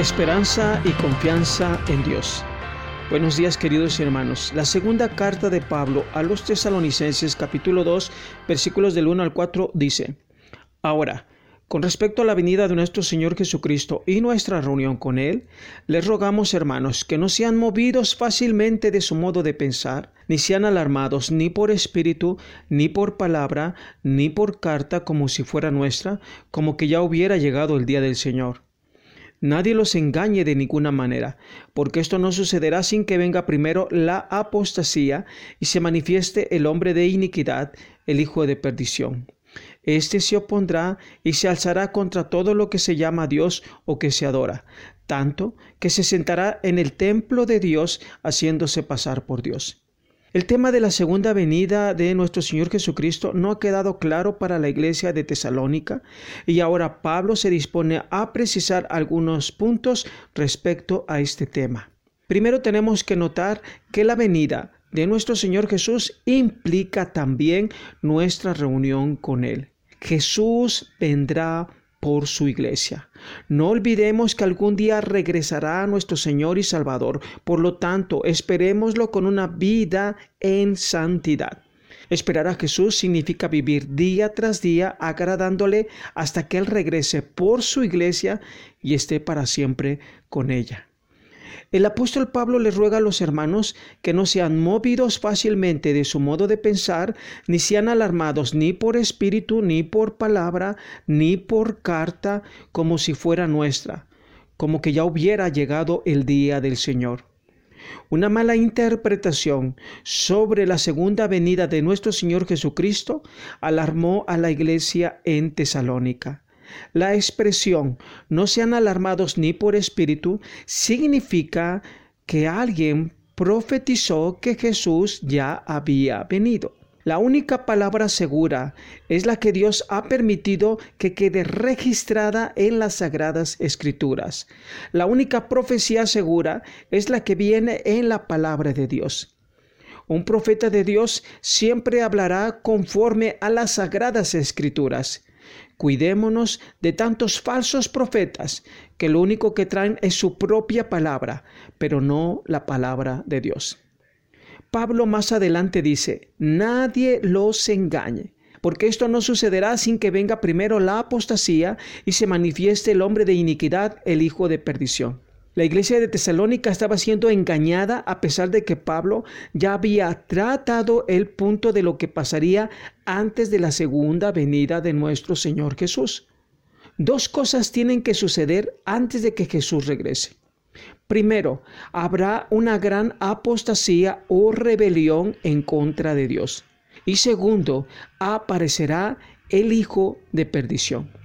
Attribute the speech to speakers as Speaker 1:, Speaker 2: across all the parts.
Speaker 1: Esperanza y confianza en Dios. Buenos días queridos hermanos. La segunda carta de Pablo a los tesalonicenses capítulo 2 versículos del 1 al 4 dice, Ahora, con respecto a la venida de nuestro Señor Jesucristo y nuestra reunión con Él, les rogamos, hermanos, que no sean movidos fácilmente de su modo de pensar, ni sean alarmados ni por espíritu, ni por palabra, ni por carta como si fuera nuestra, como que ya hubiera llegado el día del Señor. Nadie los engañe de ninguna manera, porque esto no sucederá sin que venga primero la apostasía y se manifieste el hombre de iniquidad, el hijo de perdición este se opondrá y se alzará contra todo lo que se llama Dios o que se adora, tanto que se sentará en el templo de Dios haciéndose pasar por Dios. El tema de la segunda venida de nuestro Señor Jesucristo no ha quedado claro para la iglesia de Tesalónica y ahora Pablo se dispone a precisar algunos puntos respecto a este tema. Primero tenemos que notar que la venida de nuestro Señor Jesús implica también nuestra reunión con Él. Jesús vendrá por su iglesia. No olvidemos que algún día regresará a nuestro Señor y Salvador. Por lo tanto, esperémoslo con una vida en santidad. Esperar a Jesús significa vivir día tras día agradándole hasta que Él regrese por su iglesia y esté para siempre con ella. El apóstol Pablo le ruega a los hermanos que no sean movidos fácilmente de su modo de pensar, ni sean alarmados ni por espíritu, ni por palabra, ni por carta, como si fuera nuestra, como que ya hubiera llegado el día del Señor. Una mala interpretación sobre la segunda venida de nuestro Señor Jesucristo alarmó a la iglesia en Tesalónica. La expresión no sean alarmados ni por espíritu significa que alguien profetizó que Jesús ya había venido. La única palabra segura es la que Dios ha permitido que quede registrada en las sagradas escrituras. La única profecía segura es la que viene en la palabra de Dios. Un profeta de Dios siempre hablará conforme a las sagradas escrituras. Cuidémonos de tantos falsos profetas que lo único que traen es su propia palabra, pero no la palabra de Dios. Pablo más adelante dice, nadie los engañe, porque esto no sucederá sin que venga primero la apostasía y se manifieste el hombre de iniquidad, el hijo de perdición. La iglesia de Tesalónica estaba siendo engañada a pesar de que Pablo ya había tratado el punto de lo que pasaría antes de la segunda venida de nuestro Señor Jesús. Dos cosas tienen que suceder antes de que Jesús regrese. Primero, habrá una gran apostasía o rebelión en contra de Dios. Y segundo, aparecerá el hijo de perdición.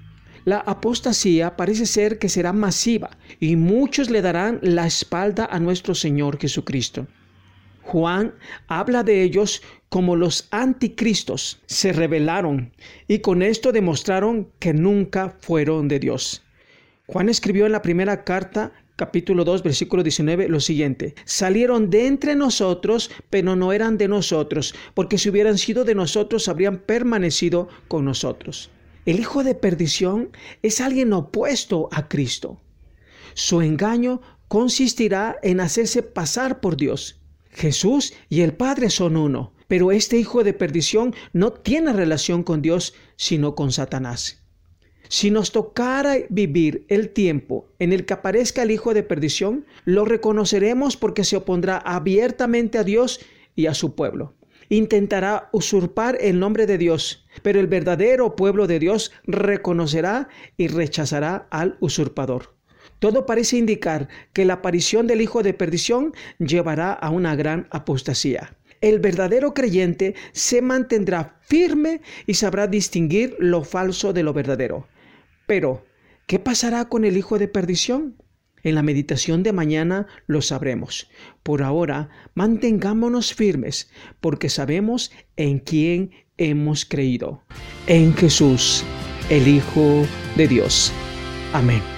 Speaker 1: La apostasía parece ser que será masiva y muchos le darán la espalda a nuestro Señor Jesucristo. Juan habla de ellos como los anticristos. Se rebelaron y con esto demostraron que nunca fueron de Dios. Juan escribió en la primera carta capítulo 2, versículo 19, lo siguiente. Salieron de entre nosotros, pero no eran de nosotros, porque si hubieran sido de nosotros, habrían permanecido con nosotros. El hijo de perdición es alguien opuesto a Cristo. Su engaño consistirá en hacerse pasar por Dios. Jesús y el Padre son uno, pero este hijo de perdición no tiene relación con Dios, sino con Satanás. Si nos tocara vivir el tiempo en el que aparezca el hijo de perdición, lo reconoceremos porque se opondrá abiertamente a Dios y a su pueblo intentará usurpar el nombre de Dios, pero el verdadero pueblo de Dios reconocerá y rechazará al usurpador. Todo parece indicar que la aparición del Hijo de Perdición llevará a una gran apostasía. El verdadero creyente se mantendrá firme y sabrá distinguir lo falso de lo verdadero. Pero, ¿qué pasará con el Hijo de Perdición? En la meditación de mañana lo sabremos. Por ahora, mantengámonos firmes porque sabemos en quién hemos creído. En Jesús, el Hijo de Dios. Amén.